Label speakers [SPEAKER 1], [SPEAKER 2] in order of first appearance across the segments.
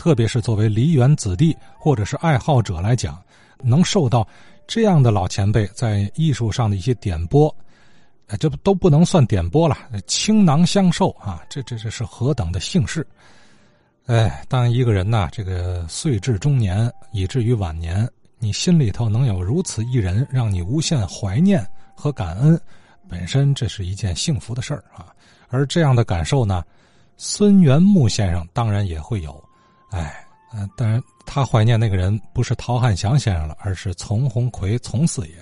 [SPEAKER 1] 特别是作为梨园子弟或者是爱好者来讲，能受到这样的老前辈在艺术上的一些点拨，这都不能算点拨了，倾囊相授啊！这这这是何等的幸事！哎，当一个人呐，这个岁至中年，以至于晚年，你心里头能有如此一人，让你无限怀念和感恩，本身这是一件幸福的事儿啊！而这样的感受呢，孙元木先生当然也会有。哎，嗯，当然，他怀念那个人不是陶汉祥先生了，而是丛鸿奎丛四爷。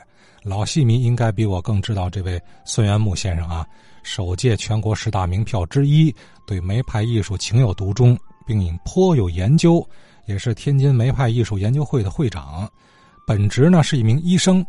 [SPEAKER 1] 老戏迷应该比我更知道这位孙元木先生啊，首届全国十大名票之一，对梅派艺术情有独钟，并颇有研究，也是天津梅派艺术研究会的会长。本职呢是一名医生，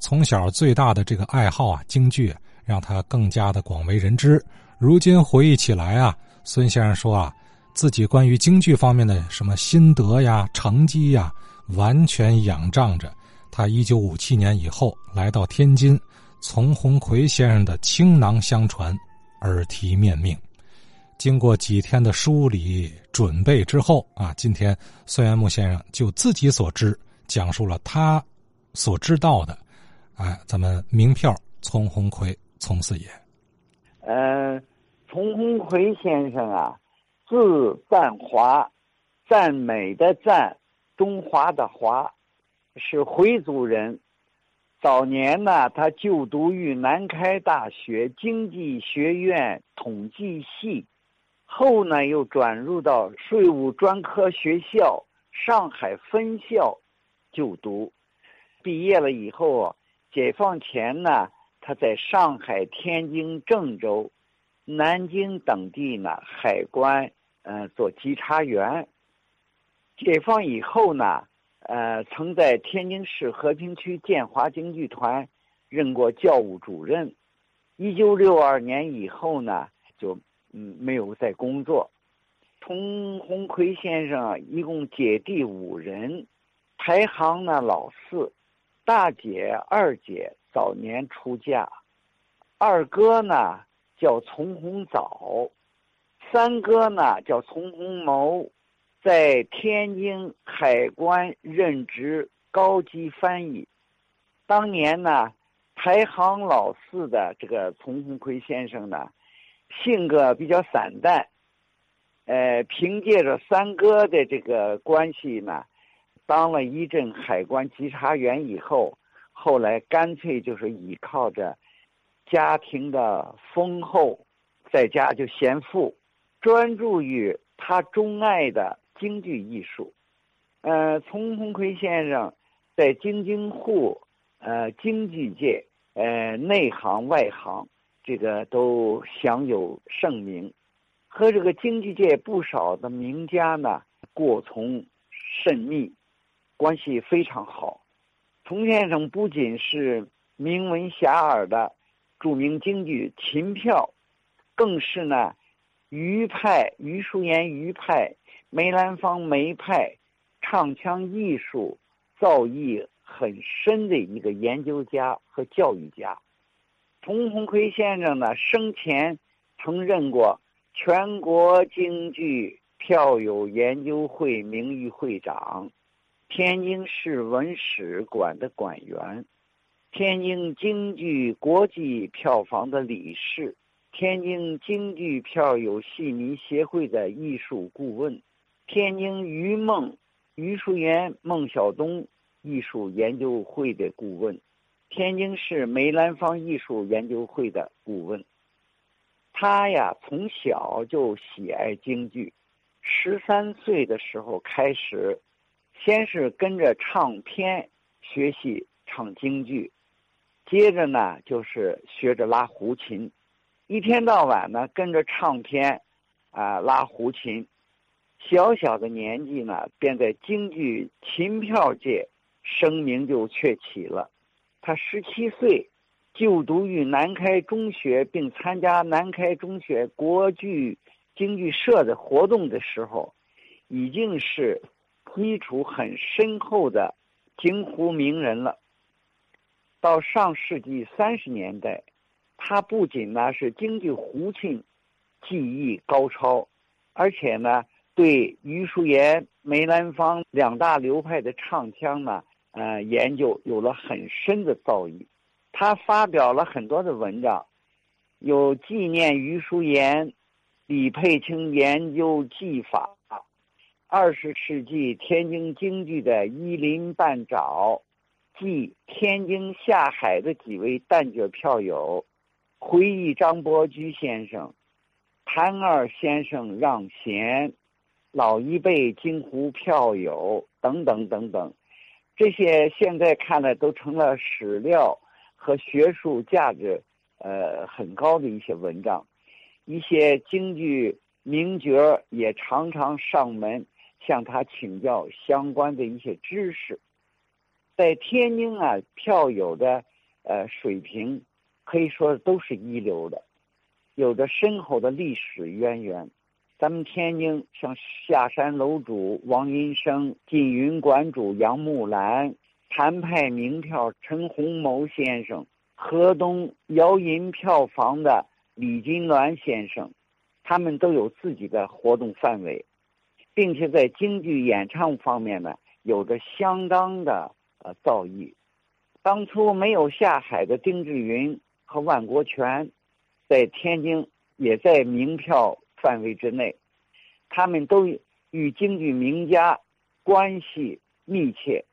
[SPEAKER 1] 从小最大的这个爱好啊，京剧，让他更加的广为人知。如今回忆起来啊，孙先生说啊。自己关于京剧方面的什么心得呀、成绩呀，完全仰仗着他一九五七年以后来到天津，丛鸿奎先生的倾囊相传，耳提面命。经过几天的梳理准备之后啊，今天孙元木先生就自己所知讲述了他所知道的。哎，咱们名票丛鸿奎丛四爷。
[SPEAKER 2] 呃，丛鸿奎先生啊。字赞华，赞美的赞，中华的华，是回族人。早年呢，他就读于南开大学经济学院统计系，后呢又转入到税务专科学校上海分校就读。毕业了以后啊，解放前呢，他在上海、天津、郑州、南京等地呢海关。嗯，做稽查员。解放以后呢，呃，曾在天津市和平区建华京剧团任过教务主任。一九六二年以后呢，就嗯没有再工作。童鸿奎先生一共姐弟五人，排行呢老四，大姐、二姐早年出嫁，二哥呢叫丛红藻。三哥呢叫丛鸿谋，在天津海关任职高级翻译。当年呢，排行老四的这个丛鸿奎先生呢，性格比较散淡。呃，凭借着三哥的这个关系呢，当了一阵海关稽查员以后，后来干脆就是依靠着家庭的丰厚，在家就嫌富。专注于他钟爱的京剧艺术，呃，丛鸿奎先生在京津沪呃京剧界呃内行外行这个都享有盛名，和这个京剧界不少的名家呢过从甚密，关系非常好。丛先生不仅是名闻遐迩的著名京剧秦票，更是呢。余派、余淑妍余派、梅兰芳梅派，唱腔艺术造诣很深的一个研究家和教育家。童鸿奎先生呢，生前曾任过全国京剧票友研究会名誉会长，天津市文史馆的馆员，天津京剧国际票房的理事。天津京剧票友戏迷协会的艺术顾问，天津于梦、于淑媛、孟小冬艺术研究会的顾问，天津市梅兰芳艺术研究会的顾问。他呀，从小就喜爱京剧，十三岁的时候开始，先是跟着唱片学习唱京剧，接着呢就是学着拉胡琴。一天到晚呢，跟着唱片，啊，拉胡琴，小小的年纪呢，便在京剧琴票界声名就鹊起了。他十七岁就读于南开中学，并参加南开中学国剧京剧社的活动的时候，已经是基础很深厚的京胡名人了。到上世纪三十年代。他不仅呢是京剧胡琴技艺高超，而且呢对余叔岩、梅兰芳两大流派的唱腔呢，呃，研究有了很深的造诣。他发表了很多的文章，有纪念余叔岩、李佩卿研究技法。二十世纪天津京剧的一鳞半爪，即天津下海的几位旦角票友，回忆张伯驹先生、谭二先生让贤，老一辈京湖票友等等等等，这些现在看来都成了史料和学术价值呃很高的一些文章，一些京剧名角也常常上门。向他请教相关的一些知识，在天津啊，票友的呃水平可以说都是一流的，有着深厚的历史渊源。咱们天津像下山楼主王银生、锦云馆主杨木兰、谭派名票陈洪谋先生、河东摇银票房的李金銮先生，他们都有自己的活动范围。并且在京剧演唱方面呢，有着相当的呃造诣。当初没有下海的丁志云和万国全，在天津也在名票范围之内，他们都与京剧名家关系密切。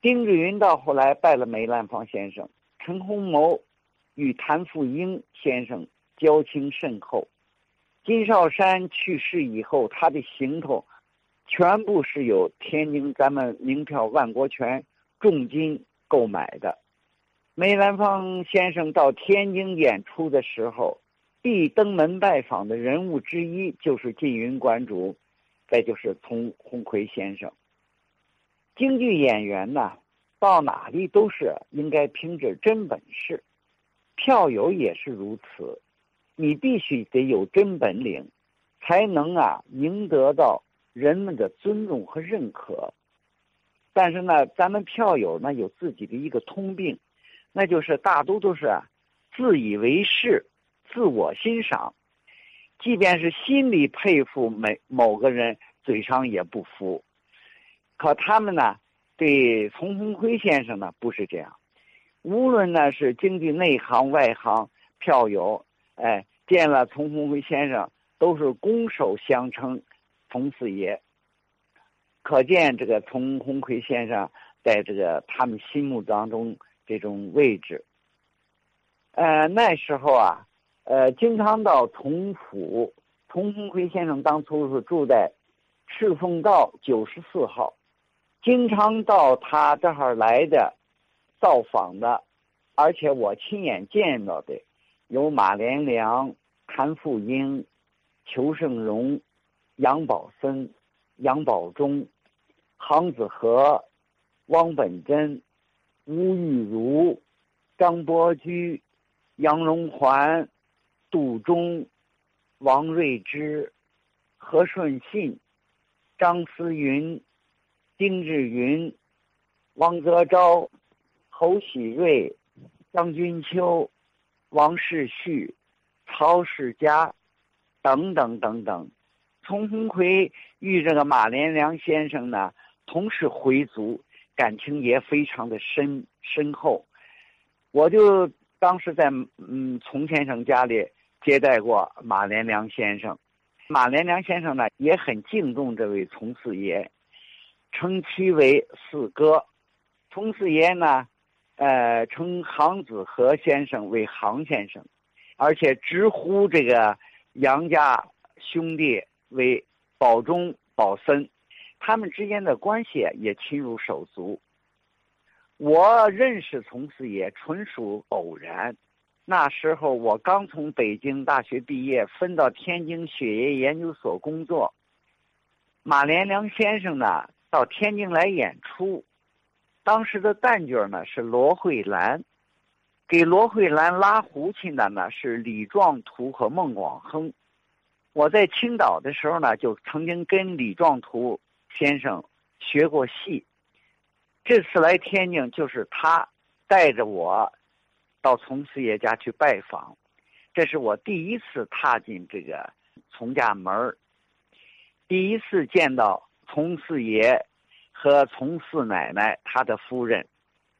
[SPEAKER 2] 丁志云到后来拜了梅兰芳先生，陈洪谋与谭富英先生交情甚厚。金少山去世以后，他的行头全部是由天津咱们名票万国全重金购买的。梅兰芳先生到天津演出的时候，必登门拜访的人物之一就是晋云馆主，再就是丛鸿奎先生。京剧演员呢，到哪里都是应该凭着真本事，票友也是如此。你必须得有真本领，才能啊赢得到人们的尊重和认可。但是呢，咱们票友呢有自己的一个通病，那就是大多都是自以为是、自我欣赏，即便是心里佩服每某个人，嘴上也不服。可他们呢，对丛鸿辉先生呢不是这样，无论呢是京剧内行外行票友，哎。见了丛鸿辉先生，都是拱手相称“丛四爷”，可见这个丛鸿奎先生在这个他们心目当中这种位置。呃，那时候啊，呃，经常到同府，丛鸿奎先生当初是住在赤峰道九十四号，经常到他这儿来的造访的，而且我亲眼见到的有马连良。谭富英、裘盛荣、杨宝森、杨宝忠、杭子和、汪本真、吴玉如、张伯驹、杨荣环、杜忠、王瑞之、何顺信、张思云、丁志云、王泽昭、侯喜瑞、张君秋、王世旭。曹世佳，等等等等，丛鸿奎与这个马连良先生呢，同是回族，感情也非常的深深厚。我就当时在嗯丛先生家里接待过马连良先生，马连良先生呢也很敬重这位丛四爷，称其为四哥。丛四爷呢，呃，称杭子和先生为杭先生。而且直呼这个杨家兄弟为保中保森，他们之间的关系也亲如手足。我认识从四爷纯属偶然，那时候我刚从北京大学毕业，分到天津血液研究所工作。马连良先生呢到天津来演出，当时的旦角呢是罗慧兰。给罗慧兰拉胡琴的呢是李壮图和孟广亨。我在青岛的时候呢，就曾经跟李壮图先生学过戏。这次来天津，就是他带着我到从四爷家去拜访。这是我第一次踏进这个从家门第一次见到从四爷和从四奶奶他的夫人，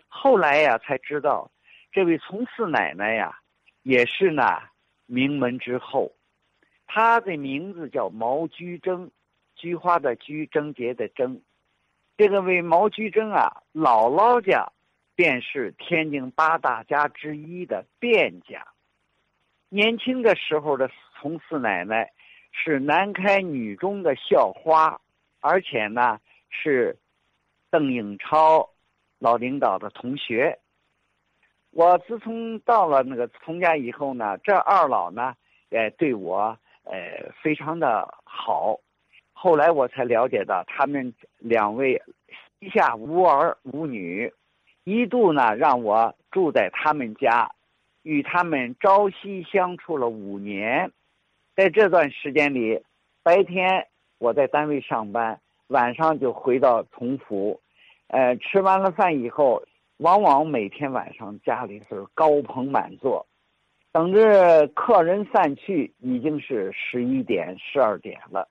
[SPEAKER 2] 后来呀才知道，这位从四奶奶呀也是呢名门之后，她的名字叫毛居贞，菊花的菊，贞洁的贞。这个为毛居贞啊，姥姥家便是天津八大家之一的卞家。年轻的时候的从四奶奶。是南开女中的校花，而且呢是邓颖超老领导的同学。我自从到了那个从家以后呢，这二老呢也对我呃非常的好。后来我才了解到，他们两位膝下无儿无女，一度呢让我住在他们家，与他们朝夕相处了五年。在这段时间里，白天我在单位上班，晚上就回到同府。呃，吃完了饭以后，往往每天晚上家里是高朋满座，等着客人散去，已经是十一点、十二点了。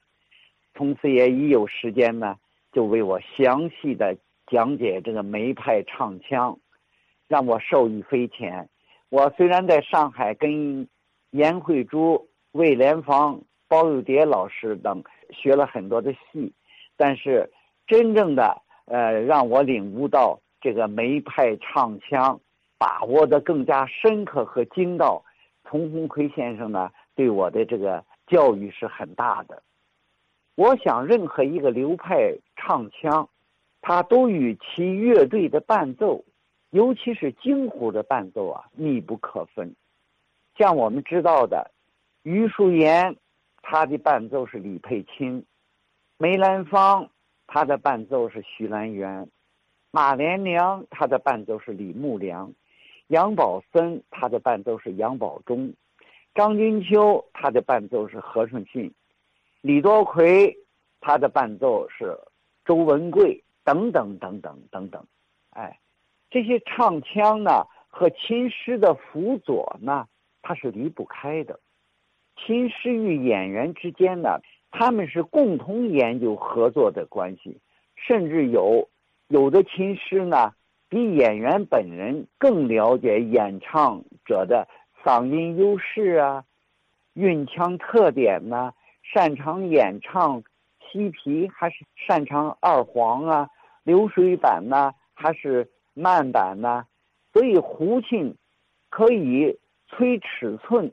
[SPEAKER 2] 从此也一有时间呢，就为我详细的讲解这个梅派唱腔，让我受益匪浅。我虽然在上海跟严慧珠。魏莲芳、包玉蝶老师等学了很多的戏，但是真正的呃让我领悟到这个梅派唱腔，把握的更加深刻和精到。丛鸿奎先生呢对我的这个教育是很大的。我想任何一个流派唱腔，它都与其乐队的伴奏，尤其是京胡的伴奏啊密不可分。像我们知道的。余淑妍，她的伴奏是李佩卿；梅兰芳，他的伴奏是徐兰媛；马连良，他的伴奏是李木良；杨宝森，他的伴奏是杨宝忠；张君秋，他的伴奏是何顺信；李多奎，他的伴奏是周文贵，等等等等等等。哎，这些唱腔呢和琴师的辅佐呢，他是离不开的。琴师与演员之间呢，他们是共同研究合作的关系，甚至有有的琴师呢，比演员本人更了解演唱者的嗓音优势啊、韵腔特点呢，擅长演唱西皮还是擅长二黄啊、流水板呢还是慢板呢？所以胡琴可以催尺寸。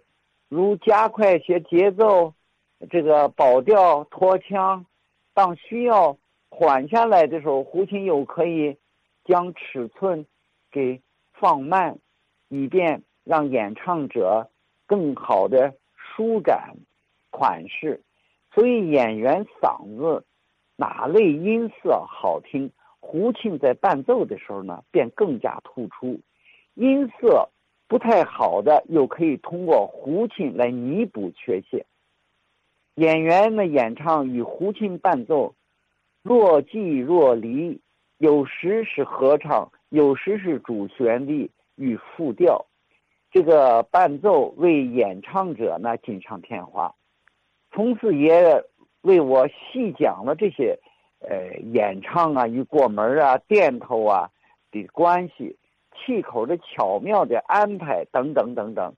[SPEAKER 2] 如加快些节奏，这个保调拖腔，当需要缓下来的时候，胡琴又可以将尺寸给放慢，以便让演唱者更好的舒展款式。所以演员嗓子哪类音色好听，胡琴在伴奏的时候呢，便更加突出音色。不太好的，又可以通过胡琴来弥补缺陷。演员的演唱与胡琴伴奏若即若离，有时是合唱，有时是主旋律与副调。这个伴奏为演唱者呢锦上添花。从此也为我细讲了这些，呃，演唱啊与过门啊、垫头啊的关系。气口的巧妙的安排等等等等，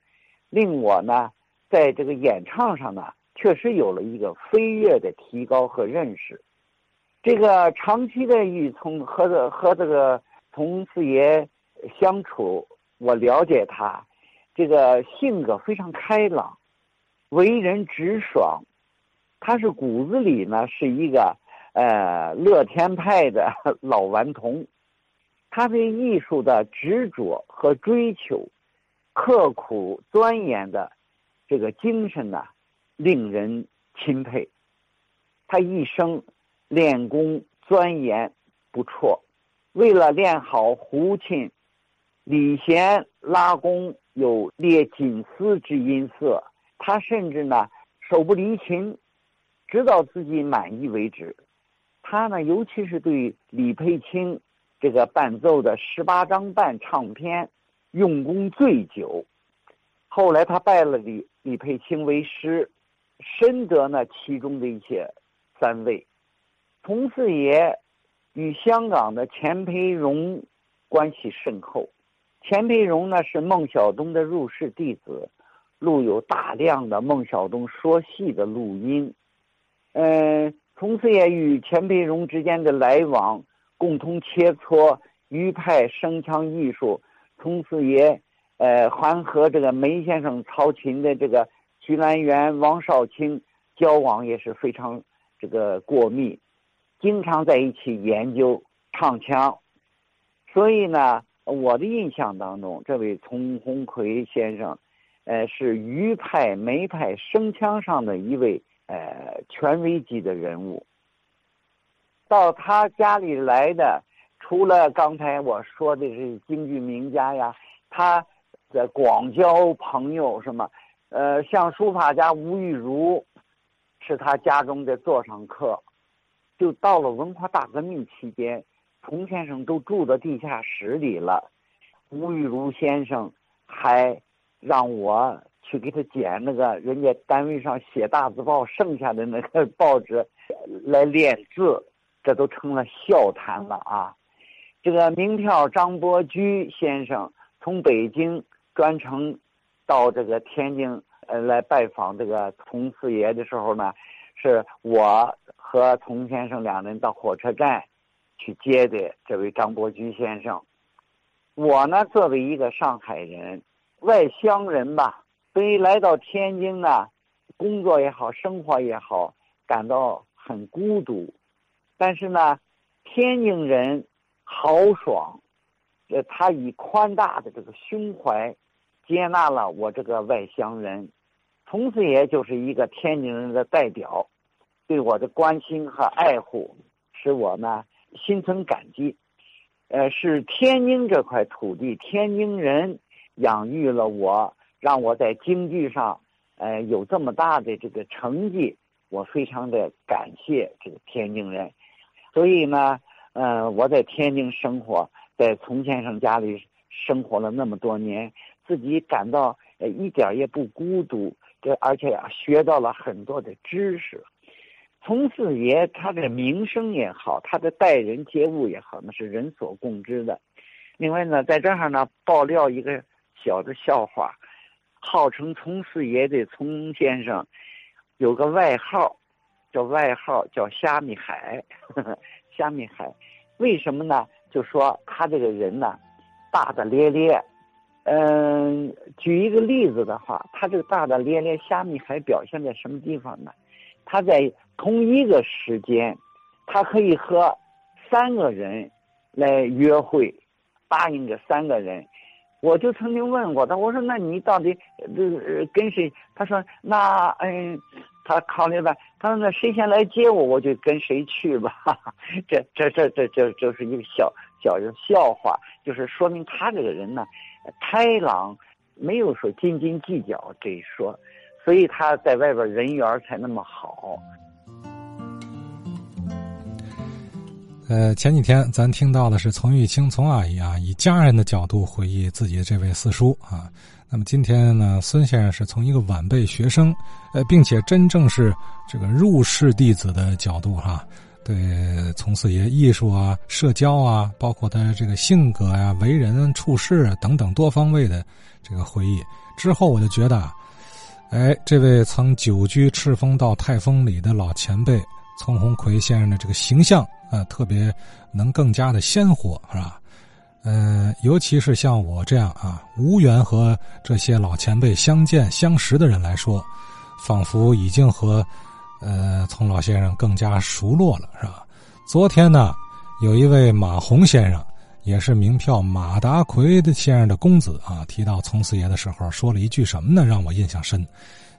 [SPEAKER 2] 令我呢在这个演唱上呢确实有了一个飞跃的提高和认识。这个长期的与从和这和这个从四爷相处，我了解他，这个性格非常开朗，为人直爽，他是骨子里呢是一个呃乐天派的老顽童。他对艺术的执着和追求，刻苦钻研的这个精神呢，令人钦佩。他一生练功钻研不辍，为了练好胡琴，李弦拉弓有列锦丝之音色，他甚至呢手不离琴，直到自己满意为止。他呢，尤其是对李佩卿。这个伴奏的十八张半唱片，用功最久。后来他拜了李李佩卿为师，深得呢其中的一些三位。佟四爷与香港的钱培荣关系甚厚。钱培荣呢是孟小冬的入室弟子，录有大量的孟小冬说戏的录音。嗯，童四爷与钱培荣之间的来往，共同切磋余派声腔艺术。童四爷，呃，还和这个梅先生操琴的这个徐兰元、王少卿交往也是非常这个过密，经常在一起研究唱腔。所以呢。我的印象当中，这位丛鸿奎先生，呃，是余派梅派声腔上的一位呃权威级的人物。到他家里来的，除了刚才我说的是京剧名家呀，他的广交朋友，什么，呃，像书法家吴玉如，是他家中的座上客。就到了文化大革命期间。童先生都住到地下室里了，吴玉如先生还让我去给他捡那个人家单位上写大字报剩下的那个报纸来练字，这都成了笑谈了啊！这个名票张伯驹先生从北京专程到这个天津呃来拜访这个童四爷的时候呢，是我和童先生两人到火车站。去接的这位张伯驹先生，我呢作为一个上海人，外乡人吧，所以来到天津呢，工作也好，生活也好，感到很孤独。但是呢，天津人豪爽，呃，他以宽大的这个胸怀，接纳了我这个外乡人，从此也就是一个天津人的代表，对我的关心和爱护，使我呢。心存感激，呃，是天津这块土地，天津人养育了我，让我在京剧上，呃，有这么大的这个成绩，我非常的感谢这个天津人。所以呢，呃，我在天津生活，在丛先生家里生活了那么多年，自己感到呃一点也不孤独，这而且呀，学到了很多的知识。从四爷他的名声也好，他的待人接物也好，那是人所共知的。另外呢，在这儿呢爆料一个小的笑话，号称从四爷的从先生有个外号，叫外号叫虾米海，虾米海，为什么呢？就说他这个人呢，大大咧咧。嗯，举一个例子的话，他这个大大咧咧虾米海表现在什么地方呢？他在同一个时间，他可以和三个人来约会，答应这三个人。我就曾经问过他，我说：“那你到底这跟谁？”他说：“那嗯，他考虑吧，他说那谁先来接我，我就跟谁去吧。”这这这这这就是一个小小的笑话，就是说明他这个人呢，开朗，没有说斤斤计较这一说。所以他在外边人缘才那么好。
[SPEAKER 1] 呃，前几天咱听到的是丛玉清丛阿姨啊，以家人的角度回忆自己的这位四叔啊。那么今天呢，孙先生是从一个晚辈学生，呃，并且真正是这个入室弟子的角度哈，对从四爷艺术啊、社交啊，包括他这个性格呀、为人处事啊等等多方位的这个回忆。之后我就觉得。哎，这位曾久居赤峰道泰丰里的老前辈丛鸿奎先生的这个形象啊，特别能更加的鲜活，是吧？呃，尤其是像我这样啊，无缘和这些老前辈相见相识的人来说，仿佛已经和呃丛老先生更加熟络了，是吧？昨天呢，有一位马洪先生。也是名票马达奎的先生的公子啊，提到丛四爷的时候，说了一句什么呢？让我印象深，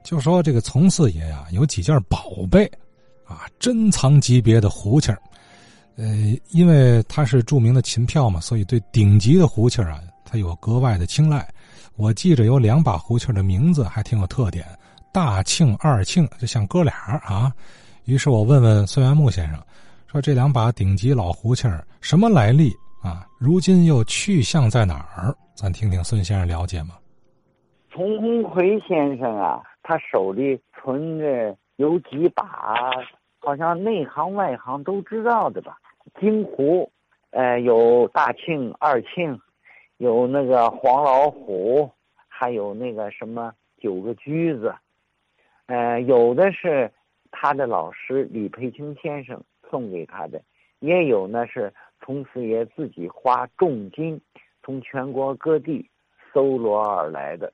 [SPEAKER 1] 就说这个丛四爷呀，有几件宝贝，啊，珍藏级别的胡琴儿呃，因为他是著名的琴票嘛，所以对顶级的胡琴儿啊，他有格外的青睐。我记着有两把胡琴的名字还挺有特点，大庆、二庆，就像哥俩啊。于是我问问孙元木先生，说这两把顶级老胡琴儿什么来历？啊，如今又去向在哪儿？咱听听孙先生了解吗？
[SPEAKER 2] 丛鸿奎先生啊，他手里存着有几把好像内行外行都知道的吧？金湖，呃，有大庆、二庆，有那个黄老虎，还有那个什么九个驹子，呃，有的是他的老师李培清先生送给他的，也有呢是从四爷自己花重金从全国各地搜罗而来的。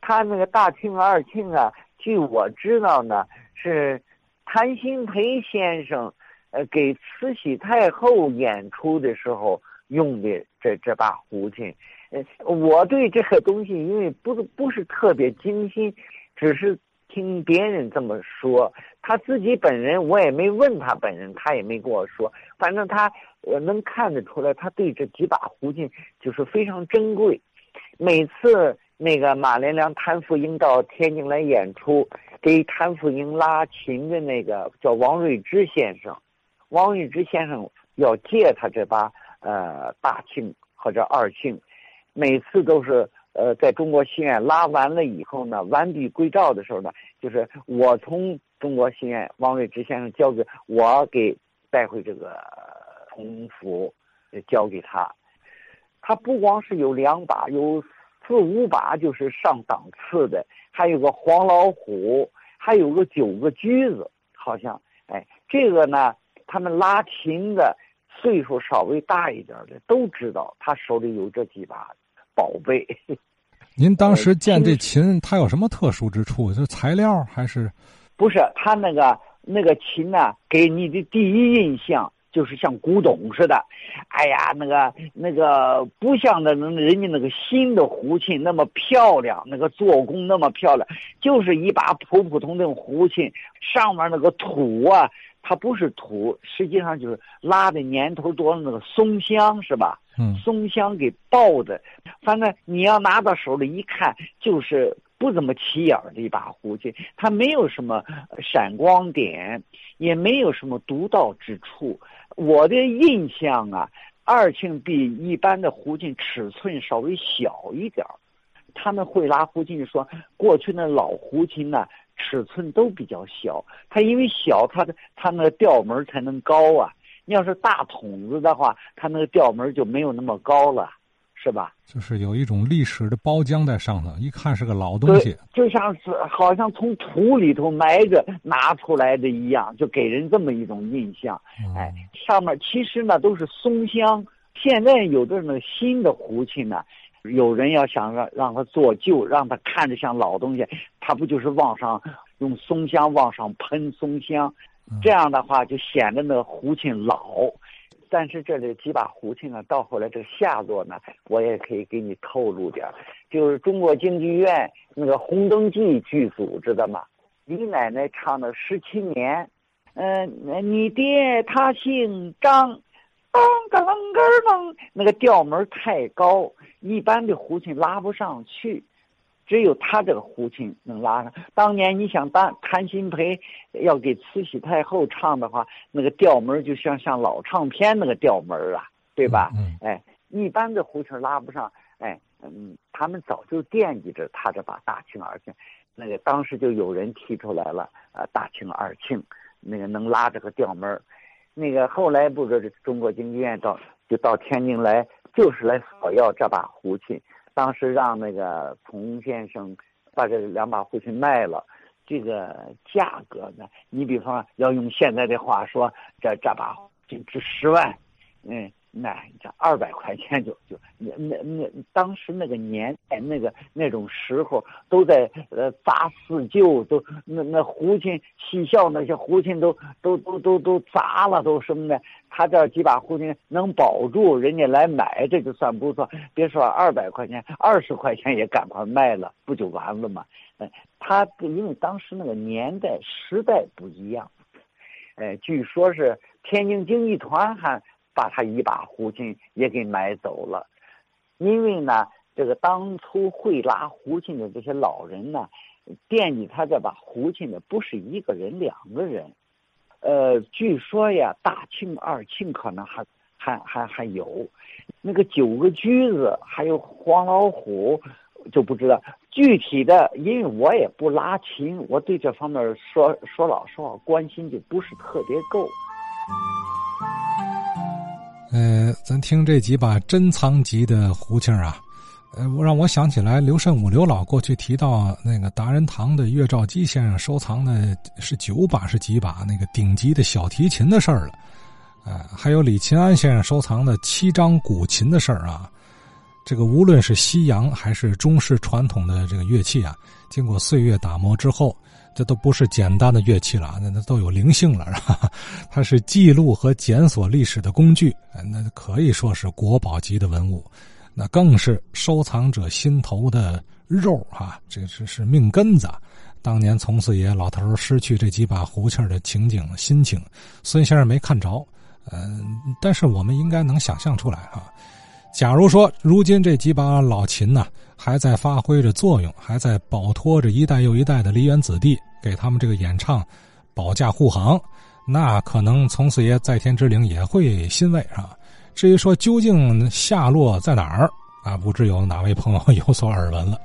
[SPEAKER 2] 他那个大庆、二庆啊，据我知道呢，是谭鑫培先生呃给慈禧太后演出的时候用的这这把胡琴。呃，我对这个东西因为不不是特别精心，只是听别人这么说。他自己本人我也没问他本人，他也没跟我说。反正他呃能看得出来，他对这几把胡琴就是非常珍贵。每次那个马连良、谭富英到天津来演出，给谭富英拉琴的那个叫王瑞之先生，王瑞之先生要借他这把呃大庆或者二庆。每次都是呃，在中国戏院拉完了以后呢，完璧归赵的时候呢，就是我从中国戏院王瑞之先生交给我给带回这个铜府，交给他。他不光是有两把，有四五把，就是上档次的，还有个黄老虎，还有个九个驹子，好像哎，这个呢，他们拉琴的岁数稍微大一点的都知道，他手里有这几把。宝贝，
[SPEAKER 1] 您当时见这琴，它有什么特殊之处？是材料还是？
[SPEAKER 2] 不是，它那个那个琴呢，给你的第一印象就是像古董似的。哎呀，那个那个不像那人家那个新的胡琴那么漂亮，那个做工那么漂亮，就是一把普普通通胡琴，上面那个土啊。它不是土，实际上就是拉的年头多的那个松香，是吧？
[SPEAKER 1] 嗯，
[SPEAKER 2] 松香给爆的。反正你要拿到手里一看，就是不怎么起眼的一把胡琴。它没有什么闪光点，也没有什么独到之处。我的印象啊，二庆比一般的胡琴尺寸稍微小一点儿他们会拉胡琴说，过去那老胡琴呢。尺寸都比较小，它因为小，它的它那个调门才能高啊。你要是大筒子的话，它那个调门就没有那么高了，是吧？
[SPEAKER 1] 就是有一种历史的包浆在上头，一看是个老东西，
[SPEAKER 2] 就像是好像从土里头埋着拿出来的一样，就给人这么一种印象。哎，上面其实呢都是松香。现在有的那个新的胡琴呢。有人要想让让他做旧，让他看着像老东西，他不就是往上用松香往上喷松香，这样的话就显得那胡琴老。但是这里几把胡琴呢，到后来这个下落呢，我也可以给你透露点就是中国京剧院那个《红灯记》剧组，知道吗？李奶奶唱的《十七年》，嗯，你爹他姓张。当当根儿那个调门太高，一般的胡琴拉不上去，只有他这个胡琴能拉上。当年你想当谭鑫培要给慈禧太后唱的话，那个调门就像像老唱片那个调门啊，对吧？哎，一般的胡琴拉不上，哎，嗯，他们早就惦记着他这把大庆二庆，那个当时就有人提出来了，呃，大庆二庆，那个能拉这个调门。那个后来不是中国京剧院到就到天津来，就是来索要这把胡琴。当时让那个丛先生把这两把胡琴卖了，这个价格呢，你比方要用现在的话说，这这把就值十万，嗯。那这二百块钱就就那那那当时那个年代那个那种时候都在呃砸四旧都那那胡琴戏校那些胡琴都都都都都砸了都什么的他这几把胡琴能保住人家来买这就算不错别说二百块钱二十块钱也赶快卖了不就完了吗？哎，他因为当时那个年代时代不一样，哎，据说是天津京剧团还。把他一把胡琴也给买走了，因为呢，这个当初会拉胡琴的这些老人呢，惦记他这把胡琴的不是一个人、两个人，呃，据说呀，大庆、二庆可能还还还还有，那个九个驹子还有黄老虎就不知道，具体的，因为我也不拉琴，我对这方面说说老实话，关心就不是特别够。
[SPEAKER 1] 呃，咱听这几把珍藏级的胡琴啊，呃，让我想起来刘慎武刘老过去提到那个达仁堂的岳兆基先生收藏的是九把是几把那个顶级的小提琴的事儿了，呃，还有李琴安先生收藏的七张古琴的事儿啊。这个无论是西洋还是中式传统的这个乐器啊，经过岁月打磨之后，这都不是简单的乐器了，那那都有灵性了，它是记录和检索历史的工具，那可以说是国宝级的文物，那更是收藏者心头的肉啊！这是是命根子。当年从四爷老头失去这几把胡琴的情景心情，孙先生没看着，嗯，但是我们应该能想象出来啊。假如说，如今这几把老琴呢，还在发挥着作用，还在保托着一代又一代的梨园子弟，给他们这个演唱保驾护航，那可能从四爷在天之灵也会欣慰啊。至于说究竟下落在哪儿啊，不知有哪位朋友 有所耳闻了。